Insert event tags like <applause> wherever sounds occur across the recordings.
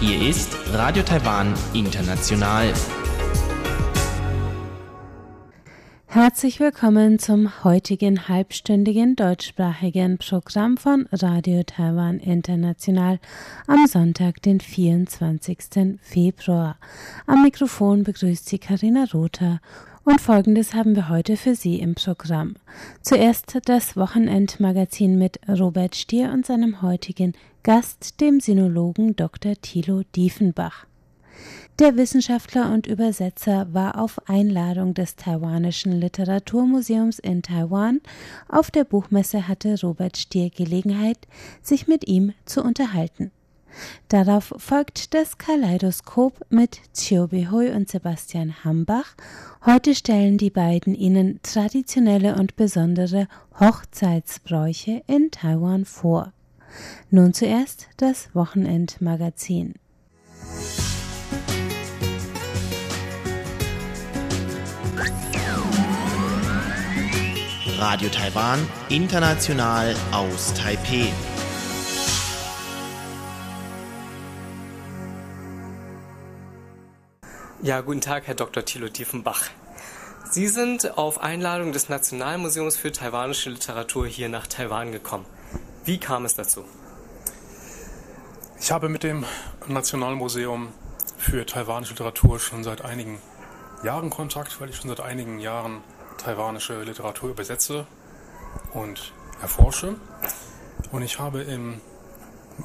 Hier ist Radio Taiwan International. Herzlich willkommen zum heutigen halbstündigen deutschsprachigen Programm von Radio Taiwan International am Sonntag, den 24. Februar. Am Mikrofon begrüßt Sie Karina Rother und folgendes haben wir heute für Sie im Programm. Zuerst das Wochenendmagazin mit Robert Stier und seinem heutigen Gast, dem Sinologen Dr. Thilo Diefenbach. Der Wissenschaftler und Übersetzer war auf Einladung des Taiwanischen Literaturmuseums in Taiwan. Auf der Buchmesse hatte Robert Stier Gelegenheit, sich mit ihm zu unterhalten. Darauf folgt das Kaleidoskop mit Chiu Behui und Sebastian Hambach. Heute stellen die beiden Ihnen traditionelle und besondere Hochzeitsbräuche in Taiwan vor. Nun zuerst das Wochenendmagazin. Radio Taiwan, international aus Taipei. Ja, guten Tag, Herr Dr. Thilo Diefenbach. Sie sind auf Einladung des Nationalmuseums für taiwanische Literatur hier nach Taiwan gekommen. Wie kam es dazu? Ich habe mit dem Nationalmuseum für taiwanische Literatur schon seit einigen Jahren Kontakt, weil ich schon seit einigen Jahren taiwanische Literatur übersetze und erforsche. Und ich habe im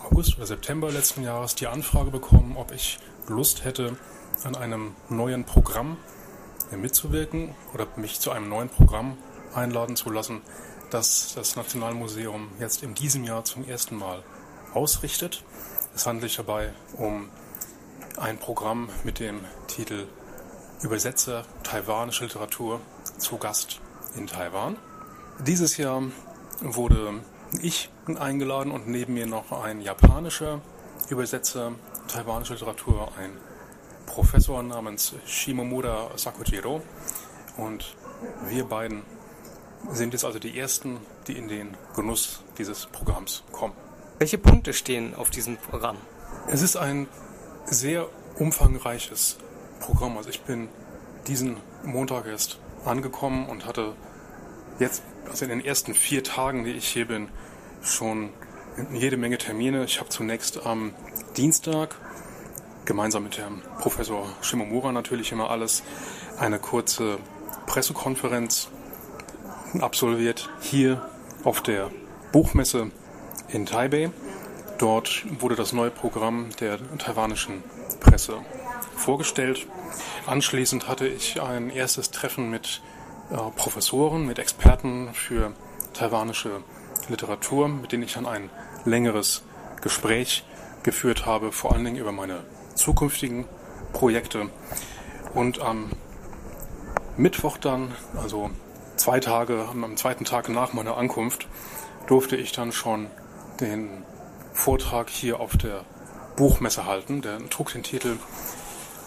August oder September letzten Jahres die Anfrage bekommen, ob ich Lust hätte, an einem neuen Programm mitzuwirken oder mich zu einem neuen Programm einladen zu lassen, das das Nationalmuseum jetzt in diesem Jahr zum ersten Mal ausrichtet. Es handelt sich dabei um ein Programm mit dem Titel Übersetzer taiwanische Literatur zu Gast in Taiwan. Dieses Jahr wurde ich eingeladen und neben mir noch ein japanischer Übersetzer taiwanischer Literatur, ein Professor namens Shimomura Sakujiro. Und wir beiden sind jetzt also die Ersten, die in den Genuss dieses Programms kommen. Welche Punkte stehen auf diesem Programm? Es ist ein sehr umfangreiches Programm. Also ich bin diesen Montag erst angekommen und hatte jetzt, also in den ersten vier Tagen, die ich hier bin, schon jede Menge Termine. Ich habe zunächst am Dienstag gemeinsam mit Herrn Professor Shimomura natürlich immer alles, eine kurze Pressekonferenz absolviert hier auf der Buchmesse in Taipei. Dort wurde das neue Programm der taiwanischen Presse vorgestellt. Anschließend hatte ich ein erstes Treffen mit äh, Professoren, mit Experten für taiwanische Literatur, mit denen ich dann ein längeres Gespräch geführt habe, vor allen Dingen über meine zukünftigen Projekte. Und am Mittwoch dann, also zwei Tage, am zweiten Tag nach meiner Ankunft, durfte ich dann schon den Vortrag hier auf der Buchmesse halten. Der trug den Titel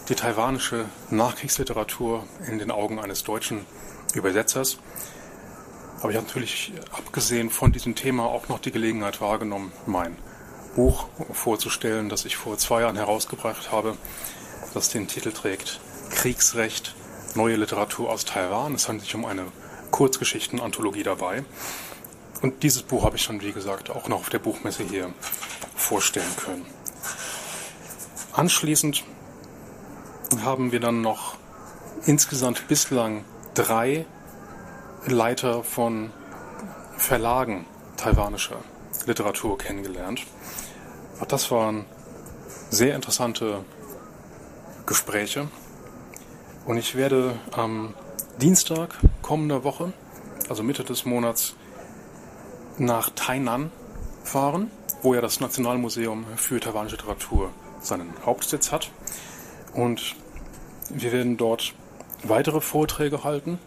Die taiwanische Nachkriegsliteratur in den Augen eines deutschen Übersetzers. Aber ich habe natürlich, abgesehen von diesem Thema, auch noch die Gelegenheit wahrgenommen, mein Buch vorzustellen, das ich vor zwei Jahren herausgebracht habe, das den Titel trägt Kriegsrecht, neue Literatur aus Taiwan. Es handelt sich um eine Kurzgeschichtenanthologie dabei. Und dieses Buch habe ich dann, wie gesagt, auch noch auf der Buchmesse hier vorstellen können. Anschließend haben wir dann noch insgesamt bislang drei Leiter von Verlagen taiwanischer Literatur kennengelernt. Auch das waren sehr interessante Gespräche. Und ich werde am Dienstag kommender Woche, also Mitte des Monats, nach Tainan fahren, wo ja das Nationalmuseum für taiwanische Literatur seinen Hauptsitz hat. Und wir werden dort weitere Vorträge halten.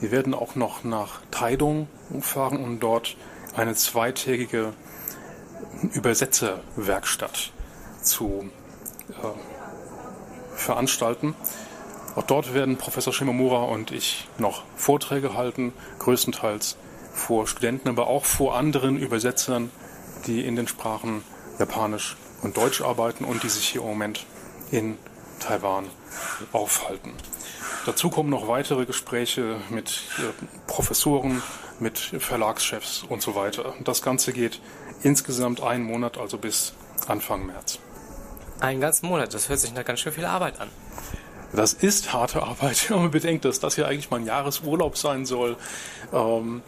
Wir werden auch noch nach Taidong fahren und dort eine zweitägige Übersetzerwerkstatt zu äh, veranstalten. Auch dort werden Professor Shimomura und ich noch Vorträge halten, größtenteils vor Studenten, aber auch vor anderen Übersetzern, die in den Sprachen Japanisch und Deutsch arbeiten und die sich hier im Moment in Taiwan aufhalten. Dazu kommen noch weitere Gespräche mit Professoren, mit Verlagschefs und so weiter. Das Ganze geht insgesamt einen Monat, also bis Anfang März. Einen ganzen Monat, das hört sich nach ganz schön viel Arbeit an. Das ist harte Arbeit, wenn man bedenkt, dass das ja eigentlich mein Jahresurlaub sein soll. Ähm,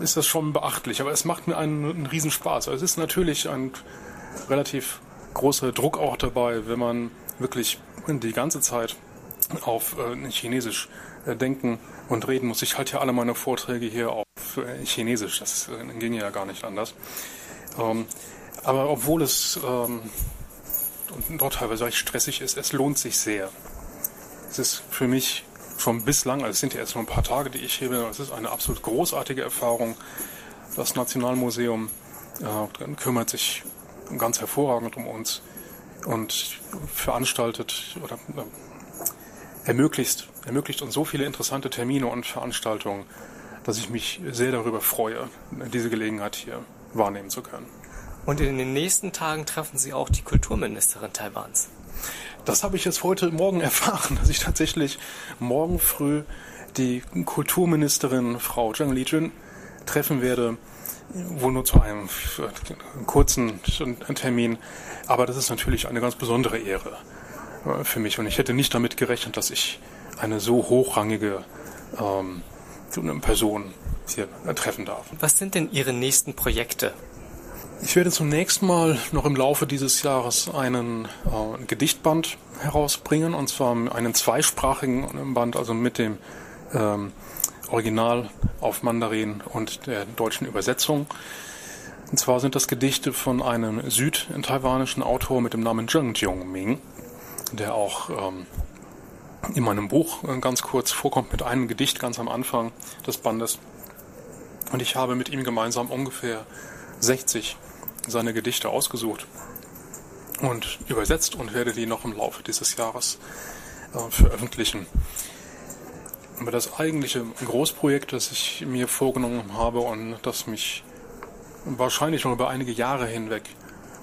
ist das schon beachtlich, aber es macht mir einen, einen Riesenspaß. Also es ist natürlich ein relativ großer Druck auch dabei, wenn man wirklich die ganze Zeit auf äh, Chinesisch äh, denken und reden muss. Ich halte ja alle meine Vorträge hier auf äh, Chinesisch, das äh, ging ja gar nicht anders. Ähm, aber obwohl es ähm, dort teilweise recht stressig ist, es lohnt sich sehr. Es ist für mich schon bislang, also es sind ja erst nur ein paar Tage, die ich hier bin, es ist eine absolut großartige Erfahrung. Das Nationalmuseum äh, kümmert sich ganz hervorragend um uns und veranstaltet oder äh, ermöglicht, ermöglicht uns so viele interessante Termine und Veranstaltungen, dass ich mich sehr darüber freue, diese Gelegenheit hier wahrnehmen zu können. Und in den nächsten Tagen treffen Sie auch die Kulturministerin Taiwans. Das habe ich jetzt heute Morgen <laughs> erfahren, dass ich tatsächlich morgen früh die Kulturministerin Frau Zhang Lijun treffen werde, wohl nur zu einem kurzen Termin. Aber das ist natürlich eine ganz besondere Ehre äh, für mich. Und ich hätte nicht damit gerechnet, dass ich eine so hochrangige ähm, Person hier treffen darf. Was sind denn Ihre nächsten Projekte? Ich werde zunächst mal noch im Laufe dieses Jahres einen äh, Gedichtband herausbringen, und zwar einen zweisprachigen Band, also mit dem ähm, Original auf Mandarin und der deutschen Übersetzung. Und zwar sind das Gedichte von einem südtaiwanischen Autor mit dem Namen Zheng Jiongming, der auch ähm, in meinem Buch äh, ganz kurz vorkommt mit einem Gedicht ganz am Anfang des Bandes. Und ich habe mit ihm gemeinsam ungefähr 60 seine Gedichte ausgesucht und übersetzt und werde die noch im Laufe dieses Jahres äh, veröffentlichen. Aber das eigentliche Großprojekt, das ich mir vorgenommen habe und das mich wahrscheinlich noch über einige Jahre hinweg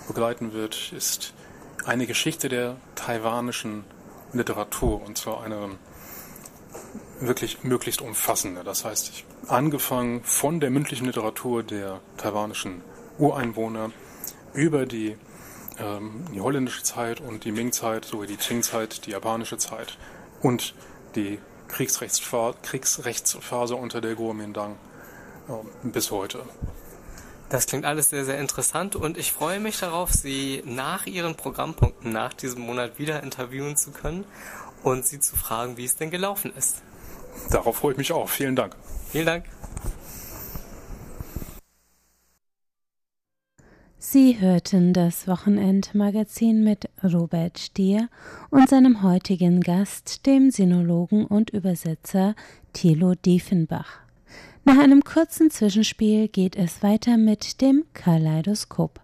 begleiten wird, ist eine Geschichte der taiwanischen Literatur und zwar eine wirklich möglichst umfassende. Das heißt, ich angefangen von der mündlichen Literatur der taiwanischen Ureinwohner über die, ähm, die holländische Zeit und die Ming-Zeit sowie die Qing-Zeit, die japanische Zeit und die Kriegsrechtsphase unter der Kuomintang äh, bis heute. Das klingt alles sehr, sehr interessant und ich freue mich darauf, Sie nach Ihren Programmpunkten nach diesem Monat wieder interviewen zu können und Sie zu fragen, wie es denn gelaufen ist. Darauf freue ich mich auch. Vielen Dank. Vielen Dank. Sie hörten das Wochenendmagazin mit Robert Stier und seinem heutigen Gast, dem Sinologen und Übersetzer Thilo Diefenbach. Nach einem kurzen Zwischenspiel geht es weiter mit dem Kaleidoskop.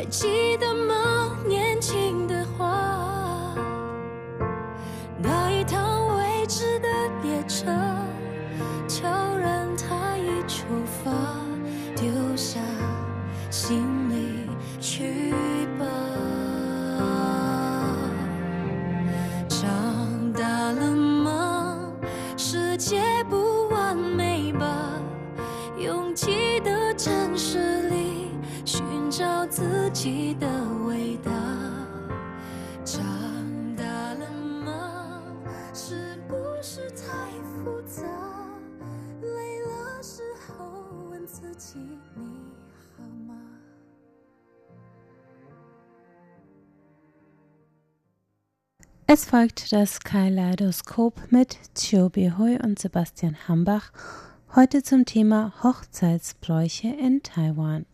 还记得吗？Es folgt das Kaleidoskop mit Chobi Hui und Sebastian Hambach, heute zum Thema Hochzeitsbräuche in Taiwan.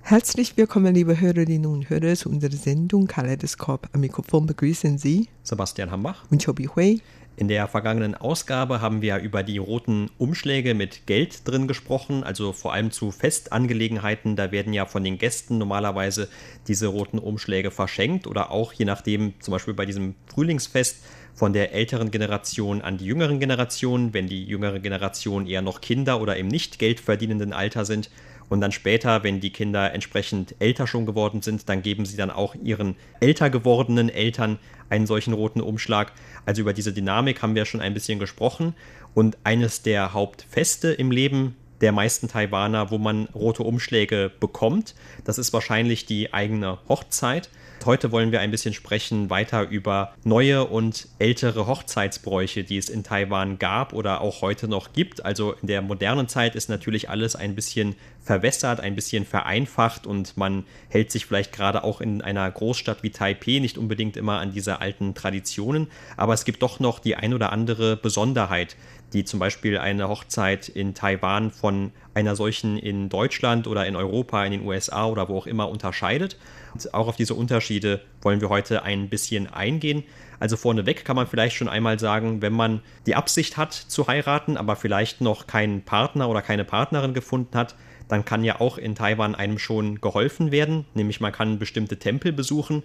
Herzlich willkommen, liebe Hörerinnen und Hörer, zu unserer Sendung Kaleidoskop. Am Mikrofon begrüßen Sie Sebastian Hambach und Chobi Hui. In der vergangenen Ausgabe haben wir über die roten Umschläge mit Geld drin gesprochen, also vor allem zu Festangelegenheiten. Da werden ja von den Gästen normalerweise diese roten Umschläge verschenkt oder auch je nachdem, zum Beispiel bei diesem Frühlingsfest, von der älteren Generation an die jüngeren Generationen, wenn die jüngere Generation eher noch Kinder oder im nicht geldverdienenden Alter sind. Und dann später, wenn die Kinder entsprechend älter schon geworden sind, dann geben sie dann auch ihren älter gewordenen Eltern einen solchen roten Umschlag. Also über diese Dynamik haben wir schon ein bisschen gesprochen. Und eines der Hauptfeste im Leben der meisten Taiwaner, wo man rote Umschläge bekommt, das ist wahrscheinlich die eigene Hochzeit. Heute wollen wir ein bisschen sprechen weiter über neue und ältere Hochzeitsbräuche, die es in Taiwan gab oder auch heute noch gibt. Also in der modernen Zeit ist natürlich alles ein bisschen verwässert, ein bisschen vereinfacht und man hält sich vielleicht gerade auch in einer Großstadt wie Taipei nicht unbedingt immer an diese alten Traditionen. Aber es gibt doch noch die ein oder andere Besonderheit, die zum Beispiel eine Hochzeit in Taiwan von einer solchen in Deutschland oder in Europa, in den USA oder wo auch immer unterscheidet. Und auch auf diese Unterschiede wollen wir heute ein bisschen eingehen. Also vorneweg kann man vielleicht schon einmal sagen, wenn man die Absicht hat zu heiraten, aber vielleicht noch keinen Partner oder keine Partnerin gefunden hat, dann kann ja auch in Taiwan einem schon geholfen werden, nämlich man kann bestimmte Tempel besuchen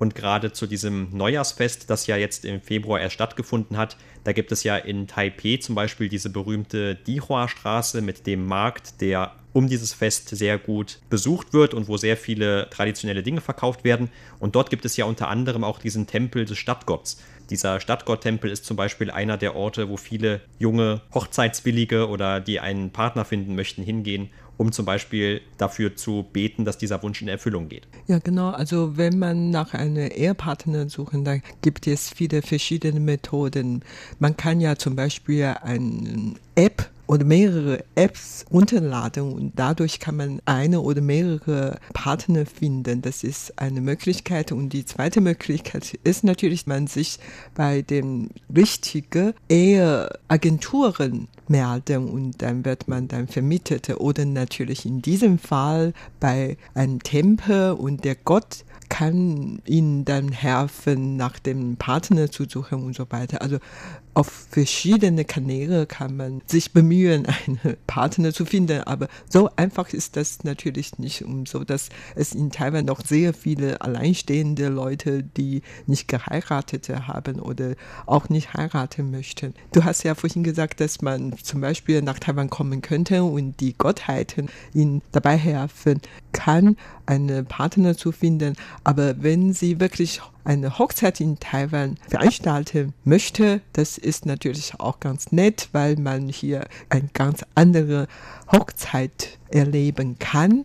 und gerade zu diesem Neujahrsfest, das ja jetzt im Februar erst stattgefunden hat, da gibt es ja in Taipei zum Beispiel diese berühmte Dihua-Straße mit dem Markt, der um dieses Fest sehr gut besucht wird und wo sehr viele traditionelle Dinge verkauft werden. Und dort gibt es ja unter anderem auch diesen Tempel des Stadtgotts. Dieser Stadtgotttempel ist zum Beispiel einer der Orte, wo viele junge Hochzeitswillige oder die einen Partner finden möchten, hingehen, um zum Beispiel dafür zu beten, dass dieser Wunsch in Erfüllung geht. Ja, genau. Also wenn man nach einem Ehepartner suchen, dann gibt es viele verschiedene Methoden. Man kann ja zum Beispiel eine App oder mehrere Apps runterladen und dadurch kann man eine oder mehrere Partner finden. Das ist eine Möglichkeit. Und die zweite Möglichkeit ist natürlich, man sich bei den richtigen Eheagenturen melden und dann wird man dann vermietet. Oder natürlich in diesem Fall bei einem Tempel und der Gott kann ihnen dann helfen, nach dem Partner zu suchen und so weiter. Also auf verschiedene Kanäle kann man sich bemühen, einen Partner zu finden, aber so einfach ist das natürlich nicht. Und so, dass es in Taiwan noch sehr viele alleinstehende Leute, die nicht geheiratet haben oder auch nicht heiraten möchten. Du hast ja vorhin gesagt, dass man zum Beispiel nach Taiwan kommen könnte und die Gottheiten ihnen dabei helfen kann, einen Partner zu finden. Aber wenn sie wirklich eine Hochzeit in Taiwan veranstalten möchte, das ist natürlich auch ganz nett, weil man hier eine ganz andere Hochzeit erleben kann.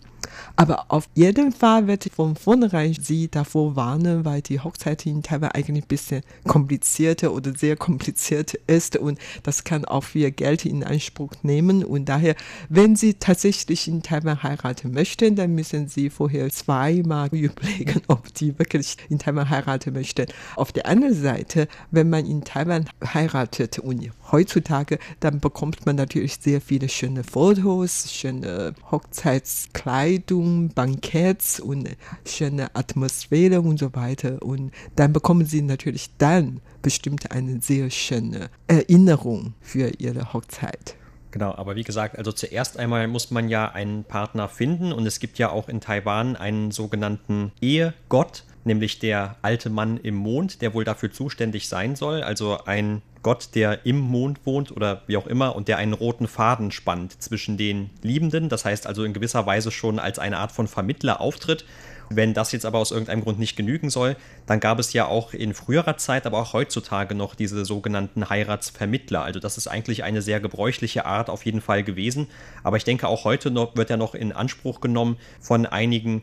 Aber auf jeden Fall werde ich von vornherein Sie davor warnen, weil die Hochzeit in Taiwan eigentlich ein bisschen komplizierter oder sehr kompliziert ist und das kann auch viel Geld in Anspruch nehmen. Und daher, wenn Sie tatsächlich in Taiwan heiraten möchten, dann müssen Sie vorher zweimal <laughs> überlegen, ob die wirklich in Taiwan heiraten möchten. Auf der anderen Seite, wenn man in Taiwan heiratet und heutzutage, dann bekommt man natürlich sehr viele schöne Fotos, schöne Hochzeitskleidung, Banketts und schöne Atmosphäre und so weiter. Und dann bekommen sie natürlich dann bestimmt eine sehr schöne Erinnerung für ihre Hochzeit. Genau, aber wie gesagt, also zuerst einmal muss man ja einen Partner finden und es gibt ja auch in Taiwan einen sogenannten Ehegott, nämlich der alte Mann im Mond, der wohl dafür zuständig sein soll, also ein Gott, der im Mond wohnt oder wie auch immer und der einen roten Faden spannt zwischen den Liebenden, das heißt also in gewisser Weise schon als eine Art von Vermittler auftritt. Wenn das jetzt aber aus irgendeinem Grund nicht genügen soll, dann gab es ja auch in früherer Zeit, aber auch heutzutage noch diese sogenannten Heiratsvermittler. Also das ist eigentlich eine sehr gebräuchliche Art auf jeden Fall gewesen. Aber ich denke auch heute noch wird er noch in Anspruch genommen von einigen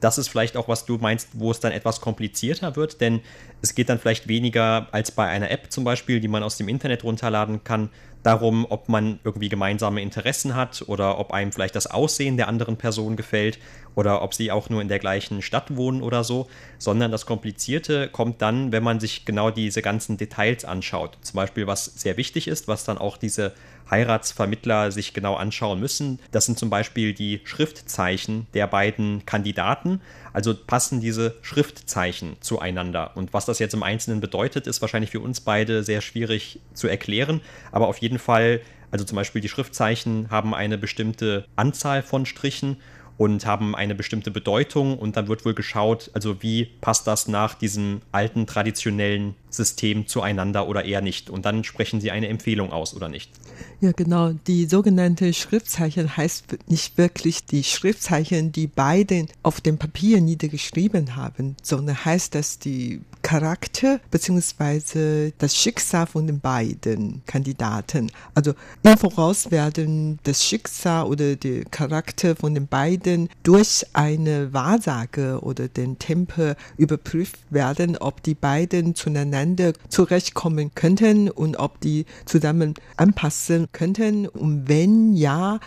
das ist vielleicht auch, was du meinst, wo es dann etwas komplizierter wird, denn es geht dann vielleicht weniger als bei einer App zum Beispiel, die man aus dem Internet runterladen kann, darum, ob man irgendwie gemeinsame Interessen hat oder ob einem vielleicht das Aussehen der anderen Person gefällt oder ob sie auch nur in der gleichen Stadt wohnen oder so, sondern das Komplizierte kommt dann, wenn man sich genau diese ganzen Details anschaut. Zum Beispiel, was sehr wichtig ist, was dann auch diese Heiratsvermittler sich genau anschauen müssen. Das sind zum Beispiel die Schriftzeichen der beiden Kandidaten. Also passen diese Schriftzeichen zueinander. Und was das jetzt im Einzelnen bedeutet, ist wahrscheinlich für uns beide sehr schwierig zu erklären. Aber auf jeden Fall, also zum Beispiel die Schriftzeichen haben eine bestimmte Anzahl von Strichen und haben eine bestimmte Bedeutung und dann wird wohl geschaut, also wie passt das nach diesem alten traditionellen System zueinander oder eher nicht. Und dann sprechen sie eine Empfehlung aus oder nicht. Ja, genau. Die sogenannte Schriftzeichen heißt nicht wirklich die Schriftzeichen, die beide auf dem Papier niedergeschrieben haben, sondern heißt das die Charakter bzw. das Schicksal von den beiden Kandidaten. Also im Voraus werden das Schicksal oder der Charakter von den beiden durch eine Wahrsage oder den Tempel überprüft werden, ob die beiden zueinander zurechtkommen könnten und ob die zusammen anpassen könnten. Und wenn ja,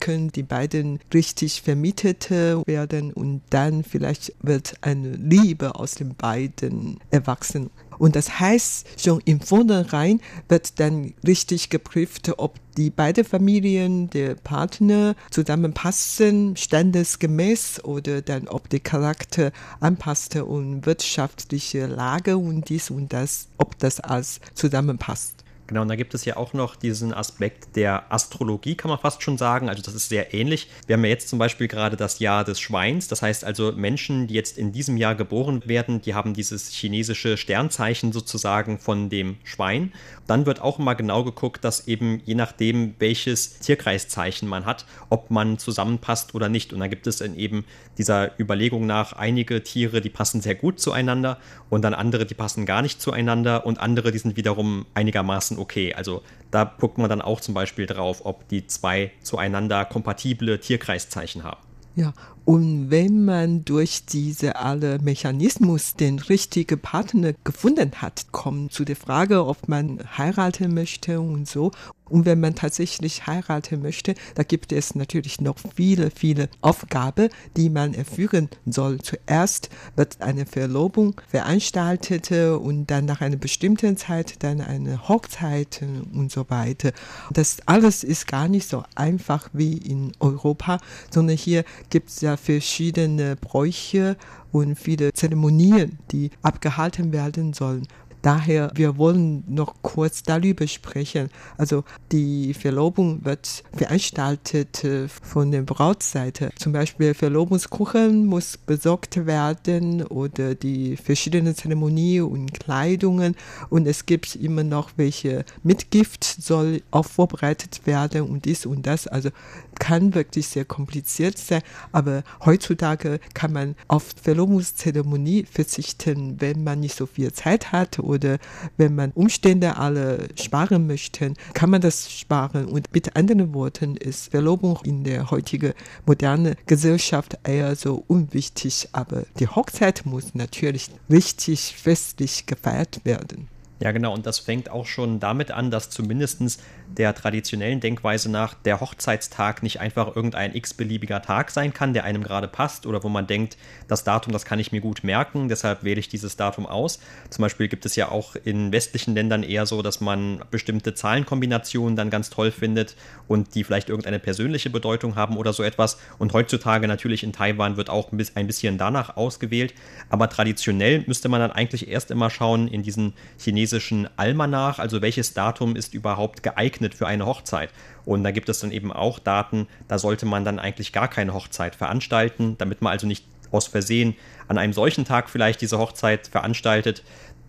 können die beiden richtig vermietet werden und dann vielleicht wird eine Liebe aus den beiden erwachsen. Und das heißt, schon im Vornherein wird dann richtig geprüft, ob die beiden Familien, der Partner zusammenpassen, standesgemäß oder dann ob der Charakter anpasste und wirtschaftliche Lage und dies und das, ob das alles zusammenpasst. Genau, und da gibt es ja auch noch diesen Aspekt der Astrologie, kann man fast schon sagen. Also das ist sehr ähnlich. Wir haben ja jetzt zum Beispiel gerade das Jahr des Schweins. Das heißt also, Menschen, die jetzt in diesem Jahr geboren werden, die haben dieses chinesische Sternzeichen sozusagen von dem Schwein. Dann wird auch immer genau geguckt, dass eben je nachdem, welches Tierkreiszeichen man hat, ob man zusammenpasst oder nicht. Und dann gibt es in eben dieser Überlegung nach einige Tiere, die passen sehr gut zueinander und dann andere, die passen gar nicht zueinander und andere, die sind wiederum einigermaßen okay. Also da guckt man dann auch zum Beispiel drauf, ob die zwei zueinander kompatible Tierkreiszeichen haben. Ja, und wenn man durch diese alle Mechanismus den richtigen Partner gefunden hat, kommt zu der Frage, ob man heiraten möchte und so. Und wenn man tatsächlich heiraten möchte, da gibt es natürlich noch viele, viele Aufgaben, die man erfüllen soll. Zuerst wird eine Verlobung veranstaltet und dann nach einer bestimmten Zeit dann eine Hochzeit und so weiter. Das alles ist gar nicht so einfach wie in Europa, sondern hier gibt es ja verschiedene Bräuche und viele Zeremonien, die abgehalten werden sollen. Daher, wir wollen noch kurz darüber sprechen. Also die Verlobung wird veranstaltet äh, von der Brautseite. Zum Beispiel Verlobungskuchen muss besorgt werden oder die verschiedenen Zeremonien und Kleidungen. Und es gibt immer noch welche Mitgift soll auch vorbereitet werden und dies und das. Also kann wirklich sehr kompliziert sein, aber heutzutage kann man auf Verlobungszeremonie verzichten, wenn man nicht so viel Zeit hat oder wenn man Umstände alle sparen möchte, kann man das sparen. Und mit anderen Worten ist Verlobung in der heutigen modernen Gesellschaft eher so unwichtig, aber die Hochzeit muss natürlich richtig festlich gefeiert werden. Ja, genau. Und das fängt auch schon damit an, dass zumindest der traditionellen Denkweise nach der Hochzeitstag nicht einfach irgendein x-beliebiger Tag sein kann, der einem gerade passt oder wo man denkt, das Datum, das kann ich mir gut merken, deshalb wähle ich dieses Datum aus. Zum Beispiel gibt es ja auch in westlichen Ländern eher so, dass man bestimmte Zahlenkombinationen dann ganz toll findet und die vielleicht irgendeine persönliche Bedeutung haben oder so etwas. Und heutzutage natürlich in Taiwan wird auch ein bisschen danach ausgewählt. Aber traditionell müsste man dann eigentlich erst immer schauen in diesen chinesischen Almanach, also welches Datum ist überhaupt geeignet geeignet für eine Hochzeit. Und da gibt es dann eben auch Daten, da sollte man dann eigentlich gar keine Hochzeit veranstalten, damit man also nicht aus Versehen an einem solchen Tag vielleicht diese Hochzeit veranstaltet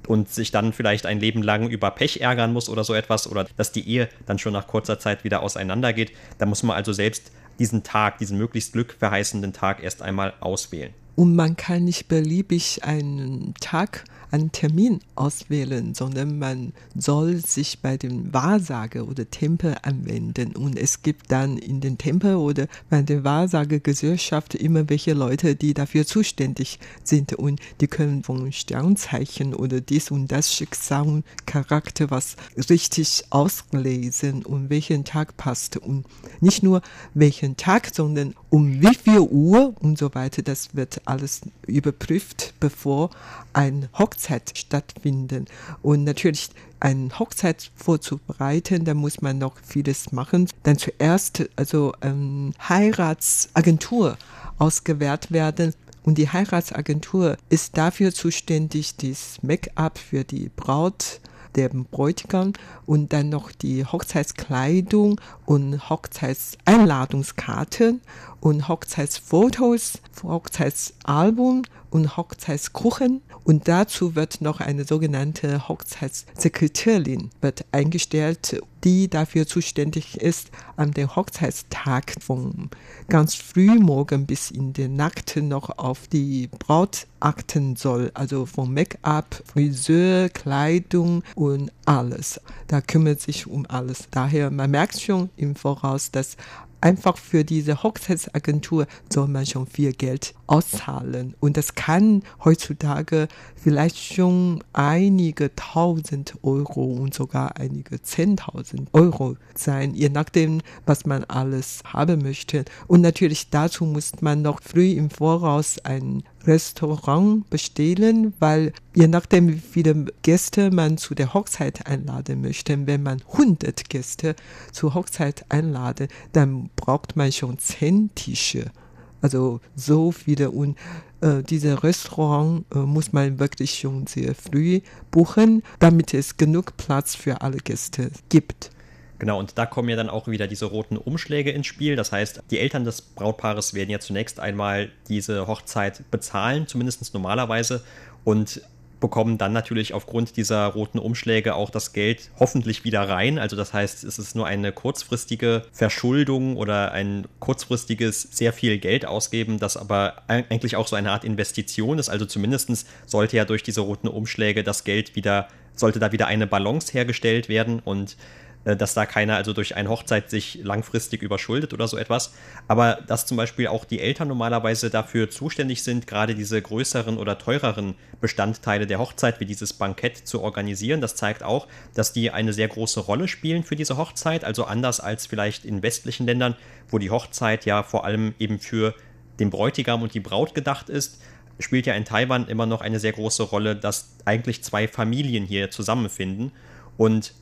und sich dann vielleicht ein Leben lang über Pech ärgern muss oder so etwas oder dass die Ehe dann schon nach kurzer Zeit wieder auseinandergeht. Da muss man also selbst diesen Tag, diesen möglichst glückverheißenden Tag erst einmal auswählen. Und man kann nicht beliebig einen Tag einen Termin auswählen, sondern man soll sich bei dem Wahrsager oder Tempel anwenden. Und es gibt dann in den Tempel oder bei der Wahrsagergesellschaft immer welche Leute, die dafür zuständig sind. Und die können von Sternzeichen oder dies und das Schicksal, Charakter, was richtig auslesen und welchen Tag passt. Und nicht nur welchen Tag, sondern um wie viel Uhr und so weiter. Das wird alles überprüft, bevor ein Hochzeit stattfinden. Und natürlich eine Hochzeit vorzubereiten, da muss man noch vieles machen. Dann zuerst also ähm, Heiratsagentur ausgewählt werden. Und die Heiratsagentur ist dafür zuständig, das Make-up für die Braut der Bräutigam und dann noch die Hochzeitskleidung und Hochzeitseinladungskarten und Hochzeitsfotos, Hochzeitsalbum und Hochzeitskuchen und dazu wird noch eine sogenannte Hochzeitssekretärin wird eingestellt, die dafür zuständig ist, an dem Hochzeitstag von ganz früh morgen bis in die Nacht noch auf die Braut achten soll. Also von Make-up, Friseur, Kleidung und alles. Da kümmert sich um alles. Daher, man merkt schon im Voraus, dass einfach für diese Hochzeitsagentur soll man schon viel Geld auszahlen. Und das kann heutzutage vielleicht schon einige tausend Euro und sogar einige zehntausend Euro sein, je nachdem, was man alles haben möchte. Und natürlich dazu muss man noch früh im Voraus ein Restaurant bestellen, weil je nachdem, wie viele Gäste man zu der Hochzeit einladen möchte, wenn man 100 Gäste zur Hochzeit einladen, dann braucht man schon 10 Tische. Also so viele und äh, diese Restaurant äh, muss man wirklich schon sehr früh buchen, damit es genug Platz für alle Gäste gibt. Genau, und da kommen ja dann auch wieder diese roten Umschläge ins Spiel. Das heißt, die Eltern des Brautpaares werden ja zunächst einmal diese Hochzeit bezahlen, zumindest normalerweise, und bekommen dann natürlich aufgrund dieser roten Umschläge auch das Geld hoffentlich wieder rein. Also das heißt, es ist nur eine kurzfristige Verschuldung oder ein kurzfristiges sehr viel Geld ausgeben, das aber eigentlich auch so eine Art Investition ist. Also zumindest sollte ja durch diese roten Umschläge das Geld wieder, sollte da wieder eine Balance hergestellt werden und dass da keiner also durch eine Hochzeit sich langfristig überschuldet oder so etwas. Aber dass zum Beispiel auch die Eltern normalerweise dafür zuständig sind, gerade diese größeren oder teureren Bestandteile der Hochzeit wie dieses Bankett zu organisieren, das zeigt auch, dass die eine sehr große Rolle spielen für diese Hochzeit. Also anders als vielleicht in westlichen Ländern, wo die Hochzeit ja vor allem eben für den Bräutigam und die Braut gedacht ist, spielt ja in Taiwan immer noch eine sehr große Rolle, dass eigentlich zwei Familien hier zusammenfinden. Und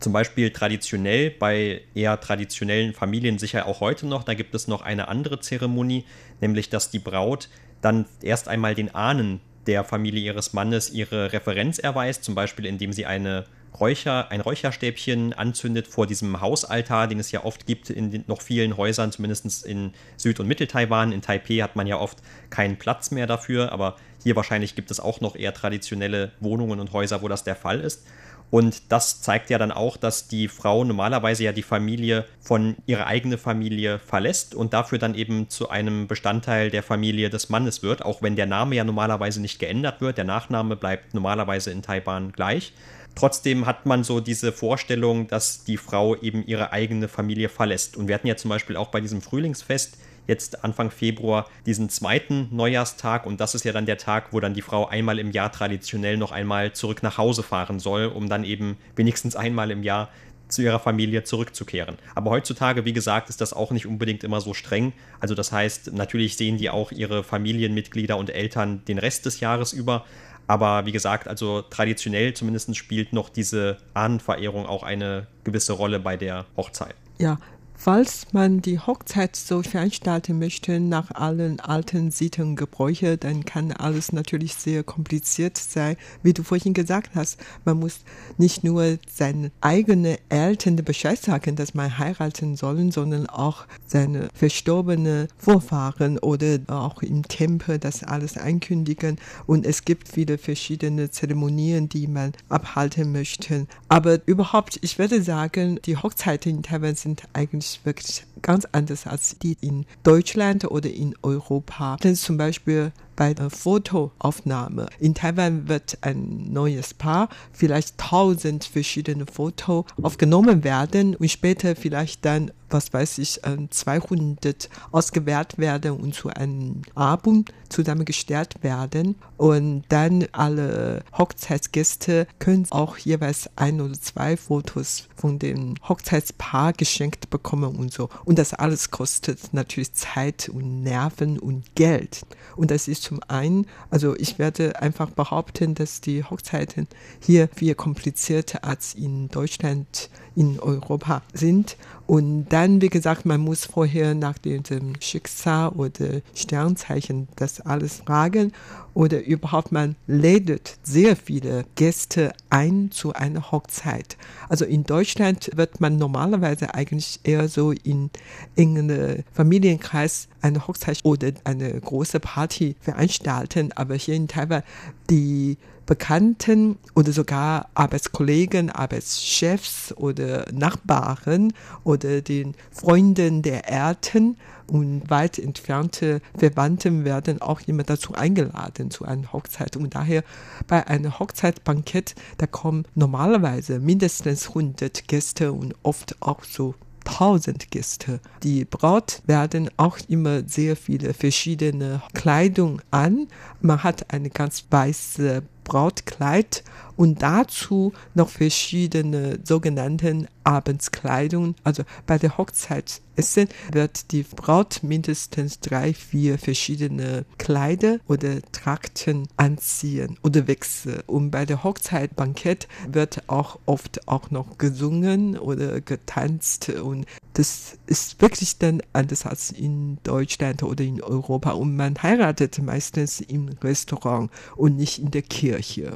zum Beispiel traditionell bei eher traditionellen Familien sicher auch heute noch, da gibt es noch eine andere Zeremonie, nämlich dass die Braut dann erst einmal den Ahnen der Familie ihres Mannes ihre Referenz erweist, zum Beispiel indem sie eine Räucher, ein Räucherstäbchen anzündet vor diesem Hausaltar, den es ja oft gibt in noch vielen Häusern, zumindest in Süd- und Mittel-Taiwan. In Taipei hat man ja oft keinen Platz mehr dafür, aber hier wahrscheinlich gibt es auch noch eher traditionelle Wohnungen und Häuser, wo das der Fall ist. Und das zeigt ja dann auch, dass die Frau normalerweise ja die Familie von ihrer eigenen Familie verlässt und dafür dann eben zu einem Bestandteil der Familie des Mannes wird, auch wenn der Name ja normalerweise nicht geändert wird. Der Nachname bleibt normalerweise in Taiwan gleich. Trotzdem hat man so diese Vorstellung, dass die Frau eben ihre eigene Familie verlässt. Und wir hatten ja zum Beispiel auch bei diesem Frühlingsfest jetzt Anfang Februar diesen zweiten Neujahrstag und das ist ja dann der Tag, wo dann die Frau einmal im Jahr traditionell noch einmal zurück nach Hause fahren soll, um dann eben wenigstens einmal im Jahr zu ihrer Familie zurückzukehren. Aber heutzutage, wie gesagt, ist das auch nicht unbedingt immer so streng. Also das heißt, natürlich sehen die auch ihre Familienmitglieder und Eltern den Rest des Jahres über. Aber wie gesagt, also traditionell zumindest spielt noch diese Ahnenverehrung auch eine gewisse Rolle bei der Hochzeit. Ja, Falls man die Hochzeit so veranstalten möchte nach allen alten Sitten Gebräuche, dann kann alles natürlich sehr kompliziert sein. Wie du vorhin gesagt hast, man muss nicht nur seine eigenen Eltern Bescheid sagen, dass man heiraten soll, sondern auch seine verstorbenen Vorfahren oder auch im Tempel das alles ankündigen. Und es gibt viele verschiedene Zeremonien, die man abhalten möchte. Aber überhaupt, ich würde sagen, die Hochzeiten in Taiwan sind eigentlich natürlich wirklich ganz anders als die in Deutschland oder in Europa. Denn zum Beispiel bei der Fotoaufnahme. In Taiwan wird ein neues Paar, vielleicht tausend verschiedene Fotos aufgenommen werden und später vielleicht dann, was weiß ich, 200 ähm, ausgewählt werden und zu einem Album zusammengestellt werden. Und dann alle Hochzeitsgäste können auch jeweils ein oder zwei Fotos von dem Hochzeitspaar geschenkt bekommen und so. Und das alles kostet natürlich Zeit und Nerven und Geld. Und das ist zum einen, also ich werde einfach behaupten, dass die Hochzeiten hier viel komplizierter als in Deutschland, in Europa sind. Und dann, wie gesagt, man muss vorher nach dem Schicksal oder Sternzeichen das alles fragen oder überhaupt man lädt sehr viele Gäste ein zu einer Hochzeit. Also in Deutschland wird man normalerweise eigentlich eher so in engem Familienkreis eine Hochzeit oder eine große Party veranstalten, aber hier in Taiwan die Bekannten oder sogar Arbeitskollegen, Arbeitschefs oder Nachbarn oder den Freunden der Eltern und weit entfernte Verwandten werden auch immer dazu eingeladen zu einer Hochzeit. Und daher bei einem Hochzeitsbankett, da kommen normalerweise mindestens 100 Gäste und oft auch so 1000 Gäste. Die Braut werden auch immer sehr viele verschiedene Kleidung an. Man hat eine ganz weiße Brautkleid und dazu noch verschiedene sogenannten Abendskleidung. Also bei der Hochzeitsessen wird die Braut mindestens drei, vier verschiedene Kleider oder Trakten anziehen oder wechseln. Und bei der Hochzeitbankett wird auch oft auch noch gesungen oder getanzt und das ist wirklich dann anders als in Deutschland oder in Europa. Und man heiratet meistens im Restaurant und nicht in der Kirche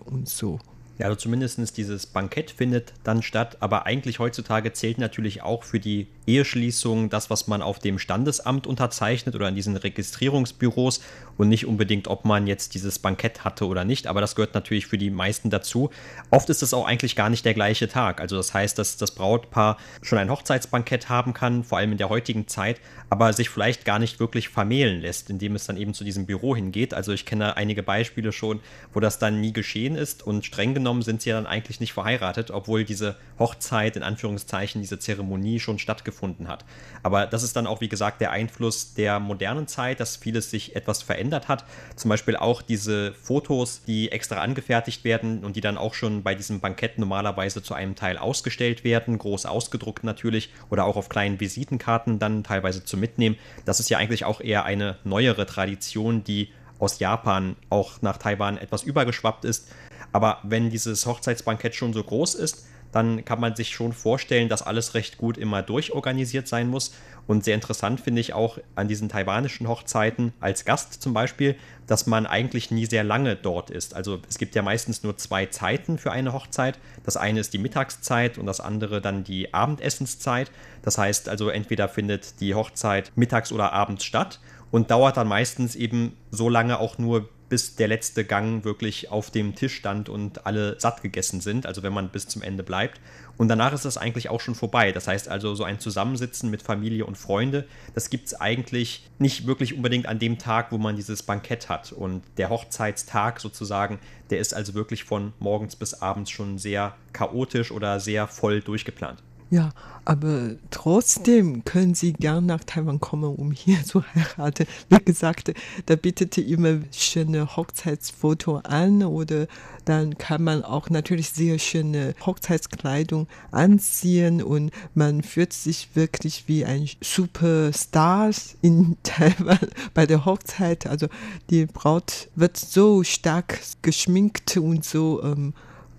und so. Ja, also zumindest dieses Bankett findet dann statt, aber eigentlich heutzutage zählt natürlich auch für die Eheschließung das, was man auf dem Standesamt unterzeichnet oder in diesen Registrierungsbüros und nicht unbedingt, ob man jetzt dieses Bankett hatte oder nicht, aber das gehört natürlich für die meisten dazu. Oft ist es auch eigentlich gar nicht der gleiche Tag. Also das heißt, dass das Brautpaar schon ein Hochzeitsbankett haben kann, vor allem in der heutigen Zeit, aber sich vielleicht gar nicht wirklich vermählen lässt, indem es dann eben zu diesem Büro hingeht. Also ich kenne einige Beispiele schon, wo das dann nie geschehen ist und streng genommen sind sie ja dann eigentlich nicht verheiratet, obwohl diese Hochzeit in Anführungszeichen, diese Zeremonie schon stattgefunden hat. Aber das ist dann auch, wie gesagt, der Einfluss der modernen Zeit, dass vieles sich etwas verändert hat. Zum Beispiel auch diese Fotos, die extra angefertigt werden und die dann auch schon bei diesem Bankett normalerweise zu einem Teil ausgestellt werden, groß ausgedruckt natürlich oder auch auf kleinen Visitenkarten dann teilweise zu mitnehmen. Das ist ja eigentlich auch eher eine neuere Tradition, die aus Japan auch nach Taiwan etwas übergeschwappt ist. Aber wenn dieses Hochzeitsbankett schon so groß ist, dann kann man sich schon vorstellen, dass alles recht gut immer durchorganisiert sein muss. Und sehr interessant finde ich auch an diesen taiwanischen Hochzeiten als Gast zum Beispiel, dass man eigentlich nie sehr lange dort ist. Also es gibt ja meistens nur zwei Zeiten für eine Hochzeit. Das eine ist die Mittagszeit und das andere dann die Abendessenszeit. Das heißt also entweder findet die Hochzeit mittags oder abends statt und dauert dann meistens eben so lange auch nur, bis der letzte Gang wirklich auf dem Tisch stand und alle satt gegessen sind, also wenn man bis zum Ende bleibt. Und danach ist das eigentlich auch schon vorbei. Das heißt also, so ein Zusammensitzen mit Familie und Freunde, das gibt es eigentlich nicht wirklich unbedingt an dem Tag, wo man dieses Bankett hat. Und der Hochzeitstag sozusagen, der ist also wirklich von morgens bis abends schon sehr chaotisch oder sehr voll durchgeplant. Ja, aber trotzdem können Sie gern nach Taiwan kommen, um hier zu heiraten. Wie gesagt, da bietet immer schöne Hochzeitsfoto an oder dann kann man auch natürlich sehr schöne Hochzeitskleidung anziehen und man fühlt sich wirklich wie ein Superstar in <laughs> Taiwan bei der Hochzeit. Also die Braut wird so stark geschminkt und so ähm,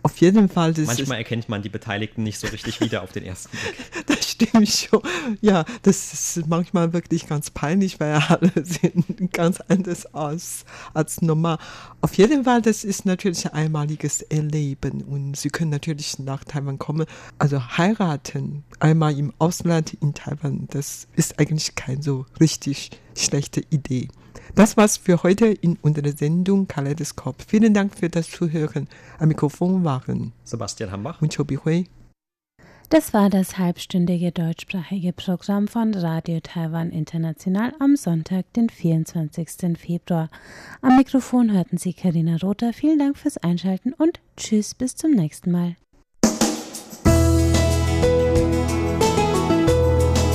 auf jeden Fall. Manchmal erkennt man die Beteiligten nicht so richtig wieder auf den ersten Blick. <laughs> Das stimmt schon. Ja, das ist manchmal wirklich ganz peinlich, weil alle sehen <laughs> ganz anders aus als normal. Auf jeden Fall, das ist natürlich ein einmaliges Erleben und Sie können natürlich nach Taiwan kommen. Also heiraten einmal im Ausland in Taiwan, das ist eigentlich keine so richtig schlechte Idee. Das war's für heute in unserer Sendung Kaleidoskop. Vielen Dank für das Zuhören. Am Mikrofon waren Sebastian Hambach und Chobi Hui. Das war das halbstündige deutschsprachige Programm von Radio Taiwan International am Sonntag, den 24. Februar. Am Mikrofon hörten Sie Karina Rother. Vielen Dank fürs Einschalten und Tschüss bis zum nächsten Mal.